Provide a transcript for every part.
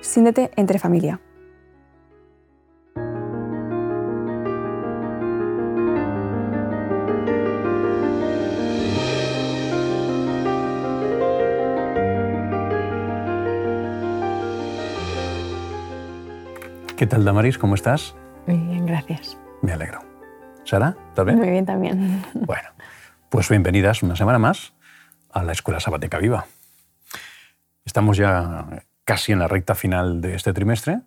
Siéntete entre familia. ¿Qué tal, Damaris? ¿Cómo estás? Muy bien, gracias. Me alegro. ¿Sara? ¿Está bien? Muy bien también. Bueno, pues bienvenidas una semana más a la Escuela Sabática Viva. Estamos ya casi en la recta final de este trimestre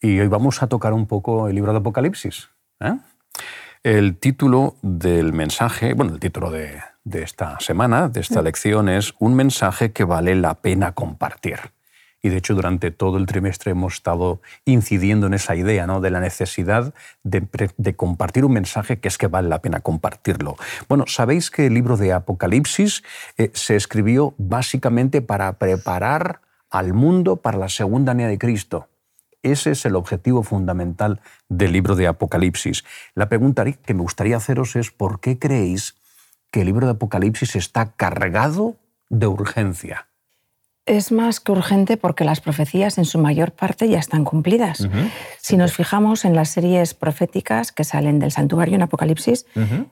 y hoy vamos a tocar un poco el libro de Apocalipsis. ¿eh? El título del mensaje, bueno, el título de, de esta semana, de esta lección, es Un mensaje que vale la pena compartir. Y de hecho, durante todo el trimestre hemos estado incidiendo en esa idea ¿no? de la necesidad de, de, compartir un mensaje que es que vale la pena compartirlo. Bueno, sabéis que el libro de Apocalipsis eh, se escribió básicamente para preparar al mundo para la segunda venida de Cristo. Ese es el objetivo fundamental del libro de Apocalipsis. La pregunta que me gustaría haceros es ¿por qué creéis que el libro de Apocalipsis está cargado de urgencia? Es más que urgente porque las profecías en su mayor parte ya están cumplidas. Uh -huh. Si nos fijamos en las series proféticas que salen del santuario en Apocalipsis, uh -huh.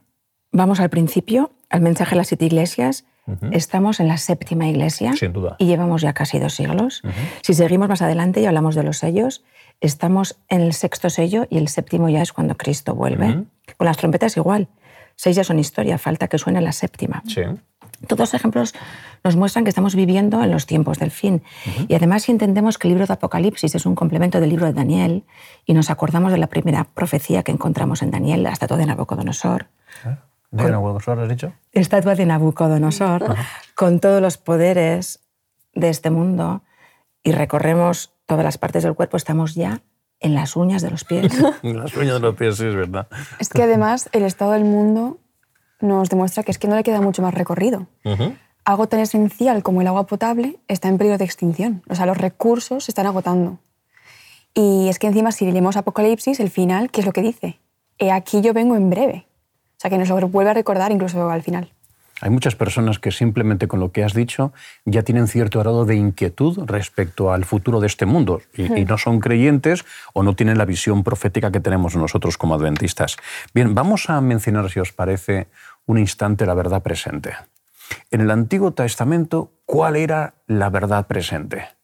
vamos al principio, al mensaje a las siete iglesias, uh -huh. estamos en la séptima iglesia Sin duda. y llevamos ya casi dos siglos. Si seguimos más adelante y hablamos de los sellos, estamos en el sexto sello y el séptimo ya es cuando Cristo vuelve. Con las trompetas igual. Seis ya son historia, falta que suene la séptima. Sí. Todos los ejemplos nos muestran que estamos viviendo en los tiempos del fin. Uh -huh. Y además, si entendemos que el libro de Apocalipsis es un complemento del libro de Daniel y nos acordamos de la primera profecía que encontramos en Daniel, la estatua de Nabucodonosor. ¿Eh? ¿De Nabucodonosor has dicho? Estatua de Nabucodonosor, con todos los poderes de este mundo y recorremos todas las partes del cuerpo, estamos ya en las uñas de los pies. en las uñas de los pies, sí, es verdad. Es que además el estado del mundo nos demuestra que es que no le queda mucho más recorrido. Uh -huh. Algo tan esencial como el agua potable está en peligro de extinción. O sea, los recursos se están agotando. Y es que encima si leemos Apocalipsis, el final, ¿qué es lo que dice? He aquí yo vengo en breve. O sea, que nos lo vuelve a recordar incluso al final. Hay muchas personas que simplemente con lo que has dicho ya tienen cierto grado de inquietud respecto al futuro de este mundo y, y, no son creyentes o no tienen la visión profética que tenemos nosotros como adventistas. Bien, vamos a mencionar, si os parece, un instante la verdad presente. En el Antiguo Testamento, ¿cuál era la verdad presente?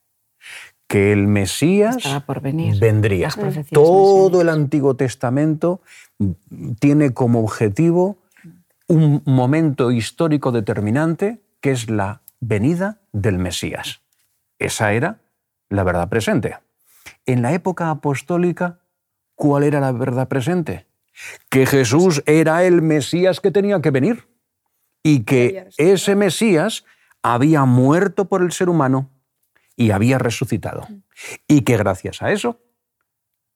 Que el Mesías por venir. vendría. Todo el Antiguo Testamento tiene como objetivo un momento histórico determinante que es la venida del Mesías. Esa era la verdad presente. En la época apostólica, ¿cuál era la verdad presente? Que Jesús era el Mesías que tenía que venir y que ese Mesías había muerto por el ser humano y había resucitado. Y que gracias a eso,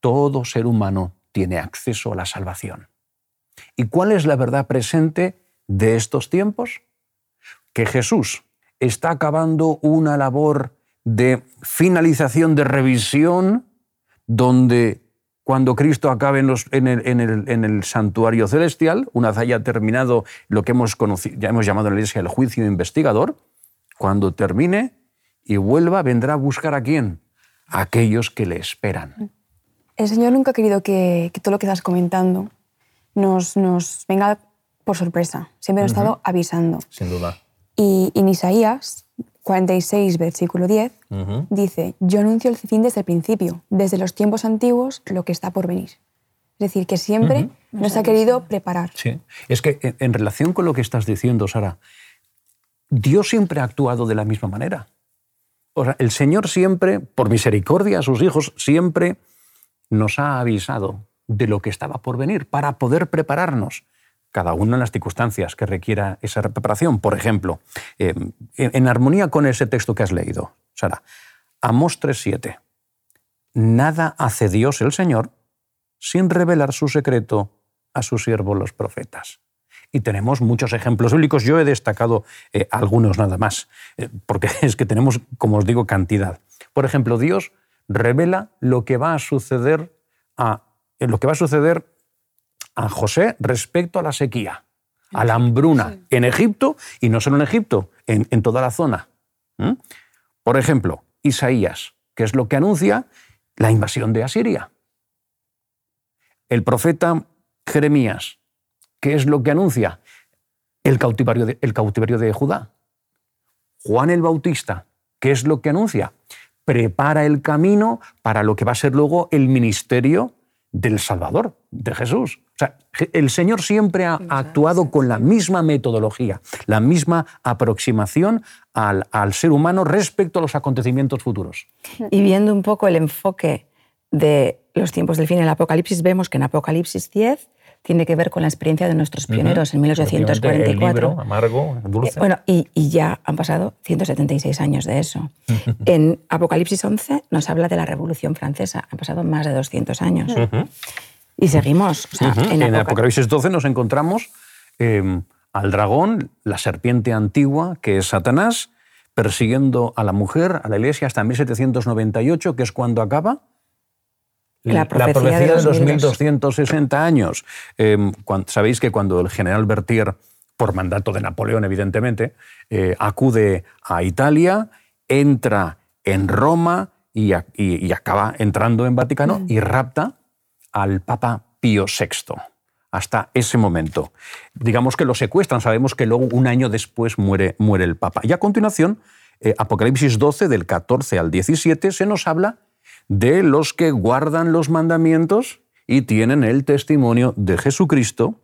todo ser humano tiene acceso a la salvación. ¿Y cuál es la verdad presente de estos tiempos? Que Jesús está acabando una labor de finalización, de revisión, donde cuando Cristo acabe en, los, en, el, en, el, en, el, santuario celestial, una vez haya terminado lo que hemos, conocido, ya hemos llamado en la iglesia el juicio investigador, cuando termine y vuelva, vendrá a buscar a quién? A aquellos que le esperan. El Señor nunca ha querido que, que todo lo que estás comentando nos, nos venga por sorpresa. Siempre nos uh -huh. ha estado avisando. Sin duda. Y en Isaías 46, versículo 10, uh -huh. dice, yo anuncio el fin desde el principio, desde los tiempos antiguos, lo que está por venir. Es decir, que siempre uh -huh. nos ha querido preparar. Sí, es que en, en relación con lo que estás diciendo, Sara, Dios siempre ha actuado de la misma manera. O sea, el Señor siempre, por misericordia a sus hijos, siempre nos ha avisado de lo que estaba por venir para poder prepararnos cada uno en las circunstancias que requiera esa preparación. Por ejemplo, eh, en armonía con ese texto que has leído, Sara, Amós 3.7. nada hace Dios el Señor sin revelar su secreto a sus siervos los profetas. Y tenemos muchos ejemplos bíblicos. Yo he destacado eh, algunos nada más, eh, porque es que tenemos, como os digo, cantidad. Por ejemplo, Dios revela lo que va a suceder a, eh, lo que va a suceder a José respecto a la sequía, a la hambruna en Egipto y no solo en Egipto, en, toda la zona. Por ejemplo, Isaías, que es lo que anuncia la invasión de Asiria. El profeta Jeremías, ¿qué es lo que anuncia? El cautiverio de, el cautiverio de Judá. Juan el Bautista, ¿qué es lo que anuncia? Prepara el camino para lo que va a ser luego el ministerio del Salvador, de Jesús. O sea, el Señor siempre ha actuado con la misma metodología, la misma aproximación al, al, ser humano respecto a los acontecimientos futuros. Y viendo un poco el enfoque de los tiempos del fin en el Apocalipsis, vemos que en Apocalipsis 10 tiene que ver con la experiencia de nuestros pioneros en 1844. amargo, dulce. Eh, bueno, y, ya han pasado 176 años de eso. en Apocalipsis 11 nos habla de la Revolución Francesa. Han pasado más de 200 años. Y seguimos. en, Apocalipsis 12 nos encontramos em, al dragón, la serpiente antigua, que es Satanás, persiguiendo a la mujer, a la iglesia, hasta 1798, que es cuando acaba la profecía, de, los 2260 años. Em, Sabéis que cuando el general Berthier, por mandato de Napoleón, evidentemente, eh, acude a Italia, entra en Roma y, acaba entrando en Vaticano mm. y rapta al Papa Pío VI. Hasta ese momento. Digamos que lo secuestran, sabemos que luego un año después muere, muere el Papa. Y a continuación, eh, Apocalipsis 12, del 14 al 17, se nos habla de los que guardan los mandamientos y tienen el testimonio de Jesucristo,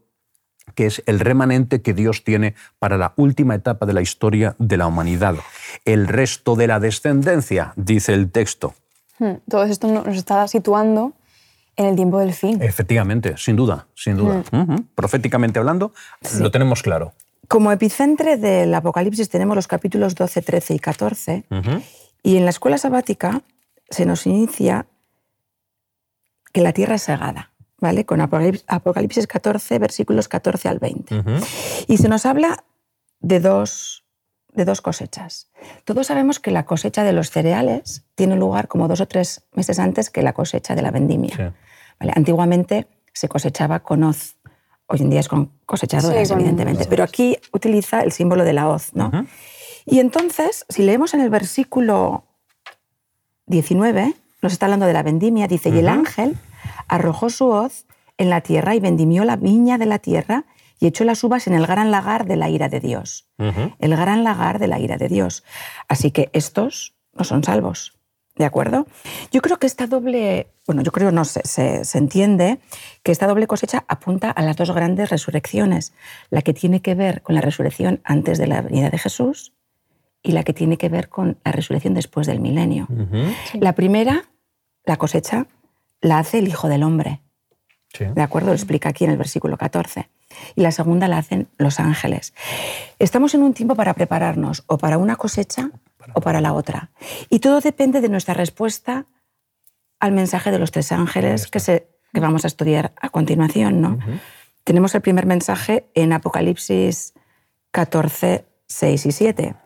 que es el remanente que Dios tiene para la última etapa de la historia de la humanidad. El resto de la descendencia, dice el texto. Hmm, todo esto nos está situando en el tiempo del fin. Efectivamente, sin duda, sin duda. Hmm. Proféticamente hablando, lo tenemos claro. Como epicentre del Apocalipsis tenemos los capítulos 12, 13 y 14. Y en la escuela sabática se nos inicia que la tierra es segada, ¿vale? Con Apocalipsis 14, versículos 14 al 20. Y se nos habla de dos, de dos cosechas. Todos sabemos que la cosecha de los cereales tiene lugar como dos o tres meses antes que la cosecha de la vendimia. Antiguamente se cosechaba con hoz, hoy en día es con cosechadoras, evidentemente, pero aquí utiliza el símbolo de la hoz. ¿no? Y entonces, si leemos en el versículo 19 nos está hablando de la vendimia, dice, y el ángel arrojó su hoz en la tierra y vendimió la viña de la tierra y echó las uvas en el gran lagar de la ira de Dios. El gran lagar de la ira de Dios. Así que estos no son salvos. ¿De acuerdo? Yo creo que esta doble, bueno, yo creo no se, se, entiende que esta doble cosecha apunta a las dos grandes resurrecciones, la que tiene que ver con la resurrección antes de la venida de Jesús y la que tiene que ver con la resurrección después del milenio. La primera, la cosecha, la hace el Hijo del Hombre. ¿De acuerdo? Lo explica aquí en el versículo 14. Y la segunda la hacen los ángeles. Estamos en un tiempo para prepararnos o para una cosecha o para la otra. Y todo depende de nuestra respuesta al mensaje de los tres ángeles que, se, que vamos a estudiar a continuación. ¿no? Tenemos el primer mensaje en Apocalipsis 14, 6 y 7.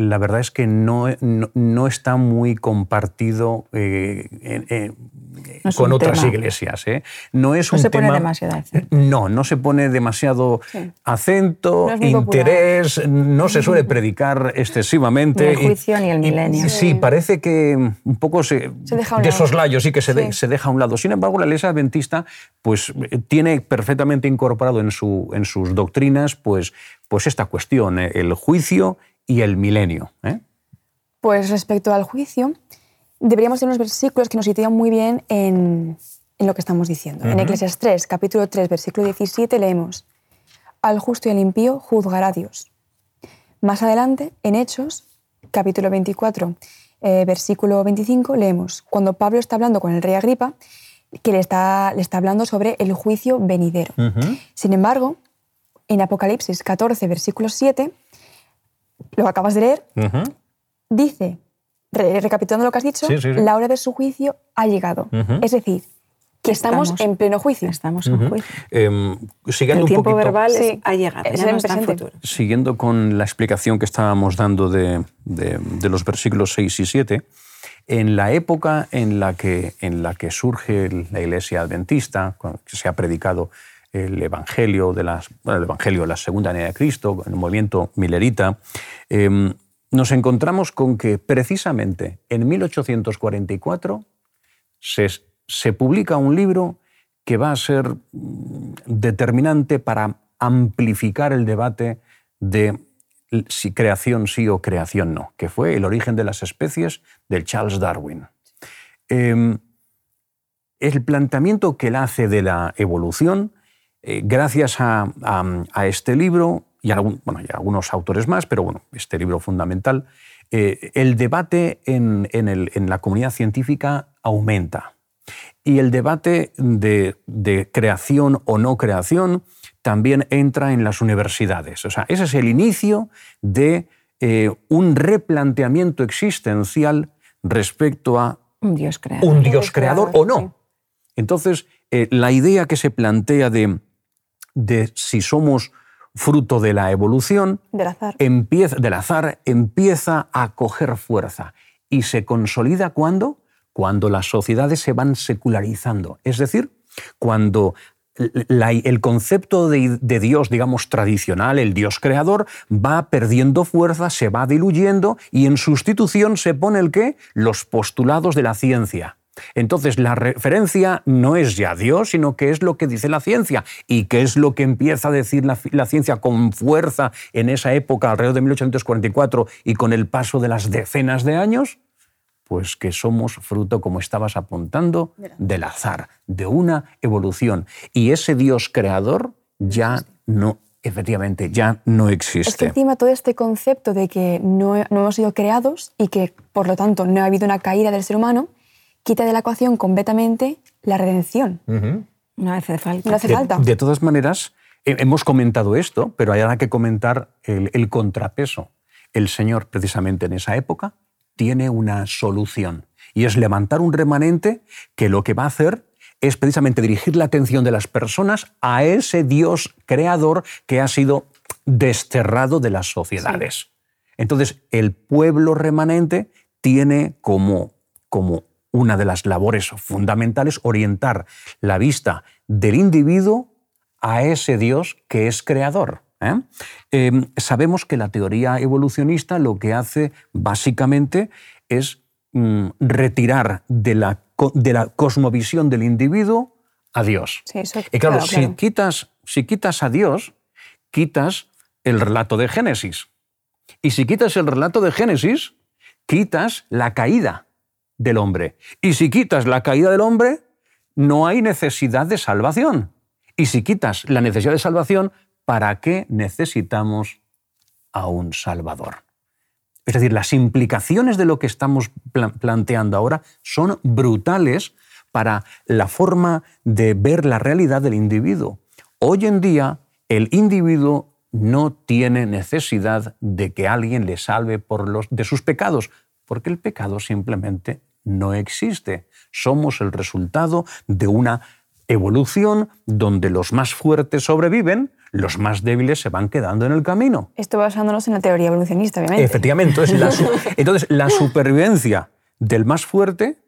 la verdad es que no, no, está muy compartido eh, con otras iglesias. ¿eh? No es no se pone demasiado acento. No, no se pone demasiado acento, interés, no se suele predicar excesivamente. Ni el juicio ni el milenio. sí, parece que un poco se, de soslayo, sí que se, se, deja a un lado. Sin embargo, la iglesia adventista pues, tiene perfectamente incorporado en, su, en sus doctrinas pues, pues esta cuestión, ¿eh? el juicio y el milenio? ¿eh? Pues respecto al juicio, deberíamos tener unos versículos que nos sitúan muy bien en, en lo que estamos diciendo. En Eclesiastes 3, capítulo 3, versículo 17, leemos, Al justo y al impío juzgará Dios. Más adelante, en Hechos, capítulo 24, eh, versículo 25, leemos, cuando Pablo está hablando con el rey Agripa, que le está, le está hablando sobre el juicio venidero. Sin embargo, en Apocalipsis 14, versículo 7, lo acabas de leer, dice, recapitulando lo que has dicho, la hora de su juicio ha llegado. Es decir, que estamos, en pleno juicio. Estamos en juicio. Em, siguiendo el tiempo un poquito, verbal es, ha llegado, Es ya en no está en presente. futuro. Siguiendo con la explicación que estábamos dando de, de- de los versículos 6 y 7, en la época en la que, en la que surge la iglesia adventista, cuando se ha predicado el evangelio de las, bueno, el evangelio de la segunda venida de Cristo, el movimiento milerita, em, nos encontramos con que precisamente en 1844 se, se publica un libro que va a ser mm, determinante para amplificar el debate de si creación sí o creación no, que fue El origen de las especies del Charles Darwin. Em, el planteamiento que él hace de la evolución, eh, gracias a, a- a este libro y a, algún- bueno, y a algunos autores más, pero bueno, este libro fundamental, eh, el debate en, en el- en la comunidad científica aumenta. Y el debate de, de creación o no creación también entra en las universidades. O sea, ese es el inicio de eh, un replanteamiento existencial respecto a Un Dios creador. un Dios creador creador, o no. Entonces, eh, la idea que se plantea de, de si somos fruto de la evolución, Del azar. empieza, del azar, empieza a coger fuerza. ¿Y se consolida cuándo? Cuando las sociedades se van secularizando. Es decir, cuando la- el concepto de, de Dios, digamos, tradicional, el Dios creador, va perdiendo fuerza, se va diluyendo y en sustitución se pone el qué? Los postulados de la ciencia. Entonces, la referencia no es ya Dios, sino que es lo que dice la ciencia. ¿Y qué es lo que empieza a decir la, la ciencia con fuerza en esa época, alrededor de 1844, y con el paso de las decenas de años? Pues que somos fruto, como estabas apuntando, del azar, de una evolución. Y ese Dios creador ya no, efectivamente, ya no Es que existe. encima todo este concepto de que no, no hemos sido creados y que por lo tanto no ha habido una caída del ser humano, quita de la ecuación completamente la redención. No hace falta. No hace de, falta. de todas maneras, he- hemos comentado esto, pero hay ahora que comentar el, el contrapeso. El Señor, precisamente en esa época, tiene una solución. Y es levantar un remanente que lo que va a hacer es precisamente dirigir la atención de las personas a ese Dios creador que ha sido desterrado de las sociedades. Entonces, el pueblo remanente tiene como, como una de las labores fundamentales orientar la vista del individuo a ese Dios que es creador. ¿eh? Eh, sabemos que la teoría evolucionista lo que hace básicamente es mm, retirar de la, de la cosmovisión del individuo a Dios. Sí, eso- y claro, claro, si, claro. Quitas, si quitas a Dios, quitas el relato de Génesis. Y si quitas el relato de Génesis, quitas la caída del hombre. Y si quitas la caída del hombre, no hay necesidad de salvación. Y si quitas la necesidad de salvación, ¿para qué necesitamos a un Salvador? Es decir, las implicaciones de lo que estamos pla- planteando ahora son brutales para la forma de ver la realidad del individuo. Hoy en día, el individuo no tiene necesidad de que alguien le salve por los, de sus pecados, porque el pecado simplemente no existe. Somos el resultado de una evolución donde los más fuertes sobreviven, los más débiles se van quedando en el camino. Esto basándonos en la teoría evolucionista, obviamente. Efectivamente. Entonces la, entonces, la supervivencia del más fuerte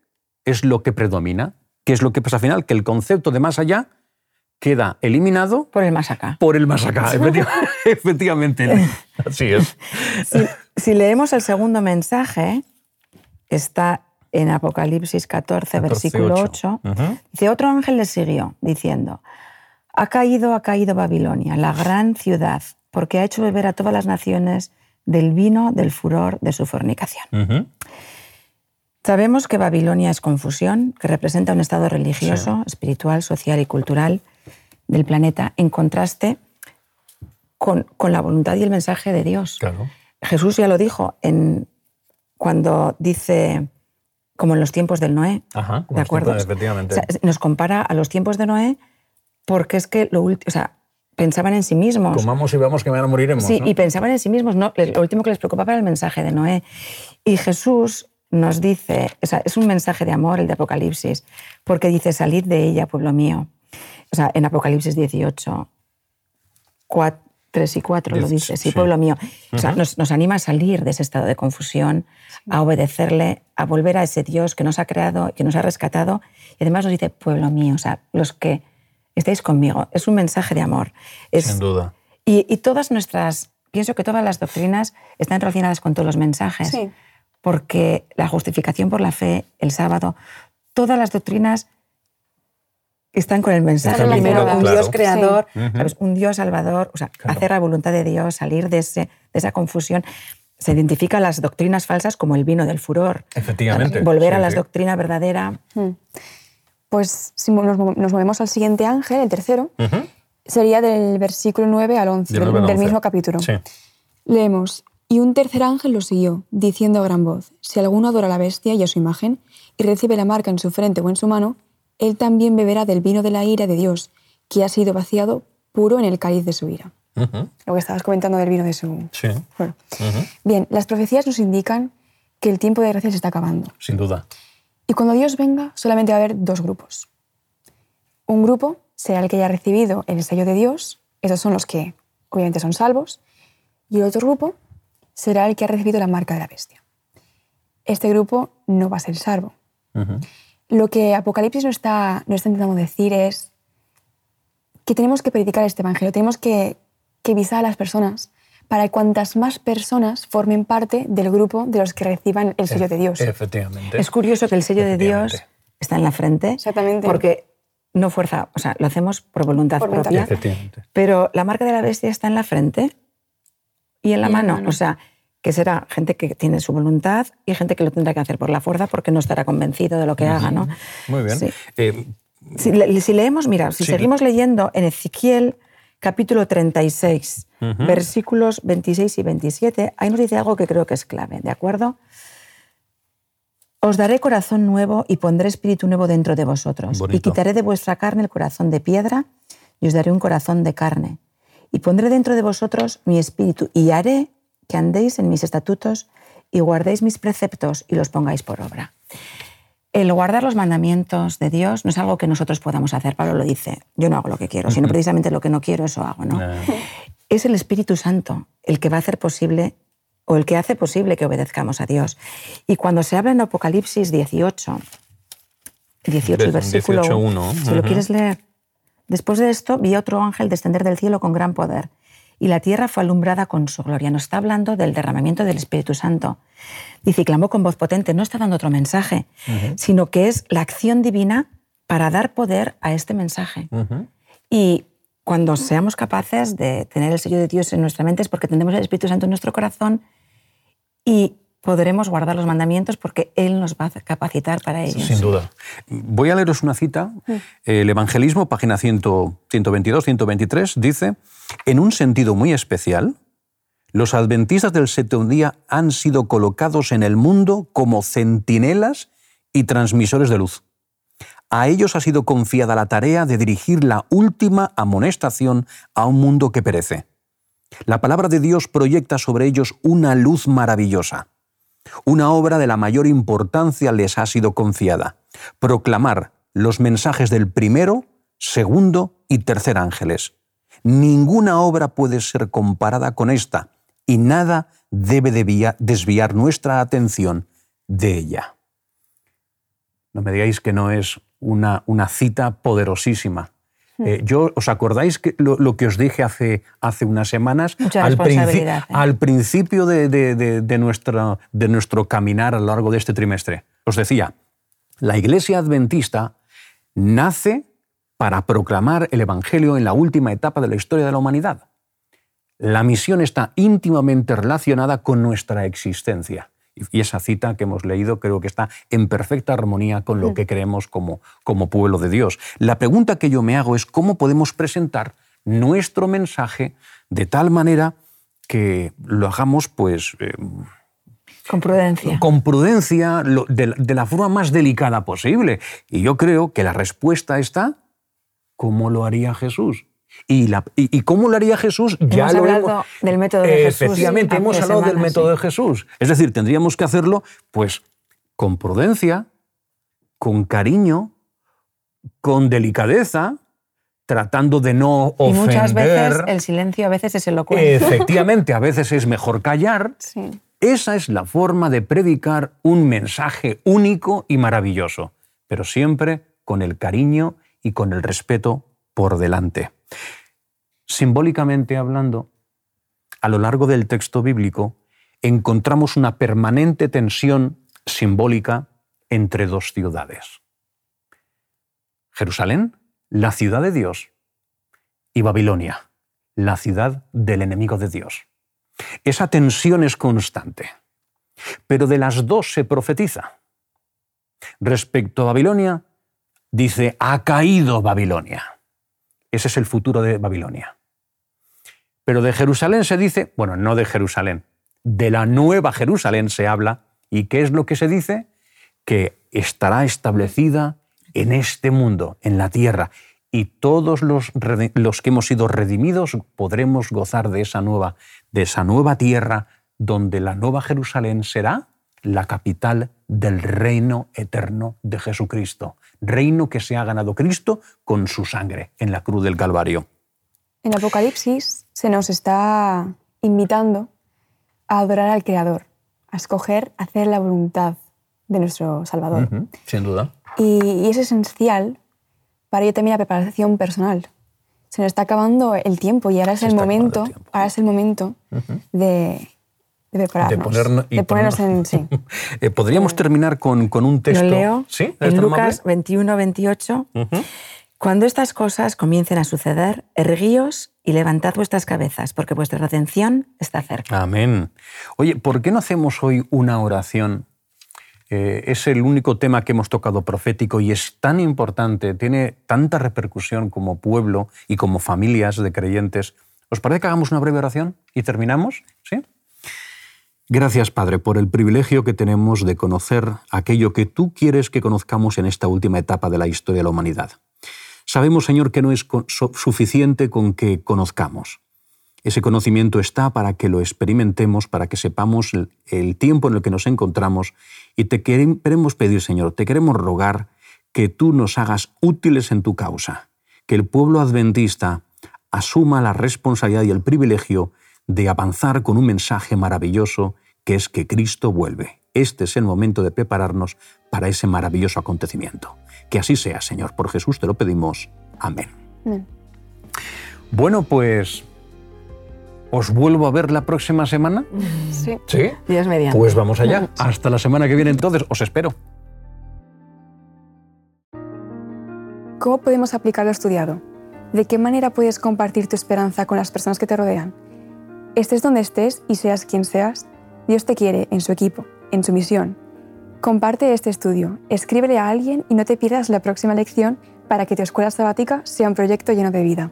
es lo que predomina. ¿Qué es lo que pasa al final? Que el concepto de más allá queda eliminado Por el más acá. por el más acá. Efecti- Efectivamente. Así es. Si, si leemos el segundo mensaje, está en Apocalipsis 14, 14, versículo 8. 8. Dice, otro ángel le siguió, diciendo, ha caído, ha caído Babilonia, la gran ciudad, porque ha hecho beber a todas las naciones del vino del furor de su fornicación. Sabemos que Babilonia es confusión, que representa un estado religioso, espiritual, social y cultural del planeta, en contraste con, la voluntad y el mensaje de Dios. Jesús ya lo dijo en, cuando dice, como en los tiempos del Noé. ¿De acuerdo? efectivamente. nos compara a los tiempos de Noé porque es que lo último, o sea, pensaban en sí mismos. Comamos y vamos que mañana moriremos. Sí, y pensaban en sí mismos. No, lo último que les preocupaba era el mensaje de Noé. Y Jesús nos dice, o sea, es un mensaje de amor el de Apocalipsis, porque dice, salid de ella, pueblo mío. O sea, en Apocalipsis 18, 3 y 4 lo dice, sí, pueblo mío. O sea, nos, nos, anima a salir de ese estado de confusión, a obedecerle, a volver a ese Dios que nos ha creado, que nos ha rescatado, y además nos dice, pueblo mío, o sea, los que estáis conmigo. Es un mensaje de amor. Sin duda. Y, todas nuestras, pienso que todas las doctrinas están relacionadas con todos los mensajes. Sí. Porque la justificación por la fe, el sábado, todas las doctrinas están con el mensaje primero, un Dios creador, un Dios salvador, o sea, hacer la voluntad de Dios, salir de, ese, de esa confusión. Se identifican las doctrinas falsas como el vino del furor. Efectivamente. Volver a la doctrina verdadera. Hmm pues si nos, movemos al siguiente ángel, el tercero, sería del versículo 9 al 11, del, mismo capítulo. Leemos, y un tercer ángel lo siguió, diciendo a gran voz, si alguno adora a la bestia y a su imagen, y recibe la marca en su frente o en su mano, él también beberá del vino de la ira de Dios, que ha sido vaciado puro en el cáliz de su ira. Lo que estabas comentando del vino de su... Sí. Bien, las profecías nos indican que el tiempo de gracia se está acabando. Sin duda. Y cuando Dios venga, solamente va a haber dos grupos. Un grupo será el que haya recibido el sello de Dios, esos son los que obviamente son salvos, y el otro grupo será el que ha recibido la marca de la bestia. Este grupo no va a ser salvo. Lo que Apocalipsis nos está, está intentando decir es que tenemos que predicar este evangelio, tenemos que, que visar a las personas para cuantas más personas formen parte del grupo de los que reciban el sello de Dios. Efectivamente. Es curioso que el sello de Dios está en la frente. Exactamente. Porque no fuerza, o sea, lo hacemos por voluntad propia. Efectivamente. Pero la marca de la bestia está en la frente y en la, mano. O sea, que será gente que tiene su voluntad y gente que lo tendrá que hacer por la fuerza porque no estará convencido de lo que haga, ¿no? Muy bien. Eh, si, leemos, mira, si seguimos leyendo en Ezequiel capítulo 36, versículos 26 y 27, ahí nos dice algo que creo que es clave, ¿de acuerdo? Os daré corazón nuevo y pondré espíritu nuevo dentro de vosotros. Y quitaré de vuestra carne el corazón de piedra y os daré un corazón de carne. Y pondré dentro de vosotros mi espíritu y haré que andéis en mis estatutos y guardéis mis preceptos y los pongáis por obra. El guardar los mandamientos de Dios no es algo que nosotros podamos hacer. Pablo lo dice, yo no hago lo que quiero, sino precisamente lo que no quiero, eso hago. ¿no? Es el Espíritu Santo el que va a hacer posible o el que hace posible que obedezcamos a Dios. Y cuando se habla en Apocalipsis 18, 18 el versículo 1, si lo quieres leer, después de esto vi otro ángel descender del cielo con gran poder y la tierra fue alumbrada con su gloria. Nos está hablando del derramamiento del Espíritu Santo. Dice, y clamó con voz potente, no está dando otro mensaje, sino que es la acción divina para dar poder a este mensaje. Y cuando seamos capaces de tener el sello de Dios en nuestra mente es porque tendremos el Espíritu Santo en nuestro corazón y podremos guardar los mandamientos porque Él nos va a capacitar para ello. Sin duda. Voy a leeros una cita. El Evangelismo, página 122-123, dice, en un sentido muy especial, los adventistas del séptimo día han sido colocados en el mundo como centinelas y transmisores de luz. A ellos ha sido confiada la tarea de dirigir la última amonestación a un mundo que perece. La palabra de Dios proyecta sobre ellos una luz maravillosa. Una obra de la mayor importancia les ha sido confiada, proclamar los mensajes del primero, segundo y tercer ángeles. Ninguna obra puede ser comparada con esta y nada debe desviar nuestra atención de ella. No me digáis que no es una, una cita poderosísima. Hmm. Eh, yo, ¿Os acordáis que lo, que os dije hace, hace unas semanas? al, ¿eh? al, principio de, de, nuestro, de nuestro caminar a lo largo de este trimestre. Os decía, la Iglesia Adventista nace para proclamar el Evangelio en la última etapa de la historia de la humanidad. La misión está íntimamente relacionada con nuestra existencia Y esa cita que hemos leído creo que está en perfecta armonía con lo mm. que creemos como, como pueblo de Dios. La pregunta que yo me hago es cómo podemos presentar nuestro mensaje de tal manera que lo hagamos pues... Eh, con prudencia. Con prudencia, de, la forma más delicada posible. Y yo creo que la respuesta está como lo haría Jesús. Y, la, y, cómo lo haría Jesús? Ya hemos hablado del método de Jesús. Efectivamente, hemos hablado del método de Jesús. Es decir, tendríamos que hacerlo pues con prudencia, con cariño, con delicadeza, tratando de no ofender. Y muchas veces el silencio a veces es elocuente. Efectivamente, a veces es mejor callar. Esa es la forma de predicar un mensaje único y maravilloso, pero siempre con el cariño y con el respeto por delante. Simbólicamente hablando, a lo largo del texto bíblico encontramos una permanente tensión simbólica entre dos ciudades. Jerusalén, la ciudad de Dios, y Babilonia, la ciudad del enemigo de Dios. Esa tensión es constante, pero de las dos se profetiza. Respecto a Babilonia, dice, ha caído Babilonia. Ese es el futuro de Babilonia. Pero de Jerusalén se dice, bueno, no de Jerusalén, de la nueva Jerusalén se habla. ¿Y qué es lo que se dice? Que estará establecida en este mundo, en la tierra. Y todos los, los que hemos sido redimidos podremos gozar de esa, nueva, de esa nueva tierra donde la nueva Jerusalén será la capital del reino eterno de Jesucristo, reino que se ha ganado Cristo con su sangre en la cruz del Calvario. En Apocalipsis se nos está invitando a adorar al Creador, a escoger hacer la voluntad de nuestro Salvador. sin duda. Y, es esencial para ello también la preparación personal. Se nos está acabando el tiempo y ahora es el momento, ahora es el momento de, de De, ponernos, en... Sí. Eh, Podríamos terminar con, con, un texto... Lo leo ¿Sí? en Lucas 21, 28. Cuando estas cosas comiencen a suceder, erguíos y levantad vuestras cabezas, porque vuestra redención está cerca. Amén. Oye, ¿por qué no hacemos hoy una oración? Eh, es el único tema que hemos tocado profético y es tan importante, tiene tanta repercusión como pueblo y como familias de creyentes. ¿Os parece que hagamos una breve oración y terminamos? Gracias, Padre, por el privilegio que tenemos de conocer aquello que tú quieres que conozcamos en esta última etapa de la historia de la humanidad. Sabemos, Señor, que no es suficiente con que conozcamos. Ese conocimiento está para que lo experimentemos, para que sepamos el tiempo en el que nos encontramos y te queremos pedir, Señor, te queremos rogar que tú nos hagas útiles en tu causa, que el pueblo adventista asuma la responsabilidad y el privilegio de avanzar con un mensaje maravilloso que es que Cristo vuelve. Este es el momento de prepararnos para ese maravilloso acontecimiento. Que así sea, Señor. Por Jesús te lo pedimos. Amén. Bueno, pues ¿Os vuelvo a ver la próxima semana? Sí. ¿Sí? Días mediante. Pues vamos allá. Hasta la semana que viene entonces. Os espero. ¿Cómo podemos aplicar lo estudiado? ¿De qué manera puedes compartir tu esperanza con las personas que te rodean? Estés donde estés y seas quien seas, Dios te quiere en su equipo, en su misión. Comparte este estudio, escríbele a alguien y no te pierdas la próxima lección para que tu escuela sabática sea un proyecto lleno de vida.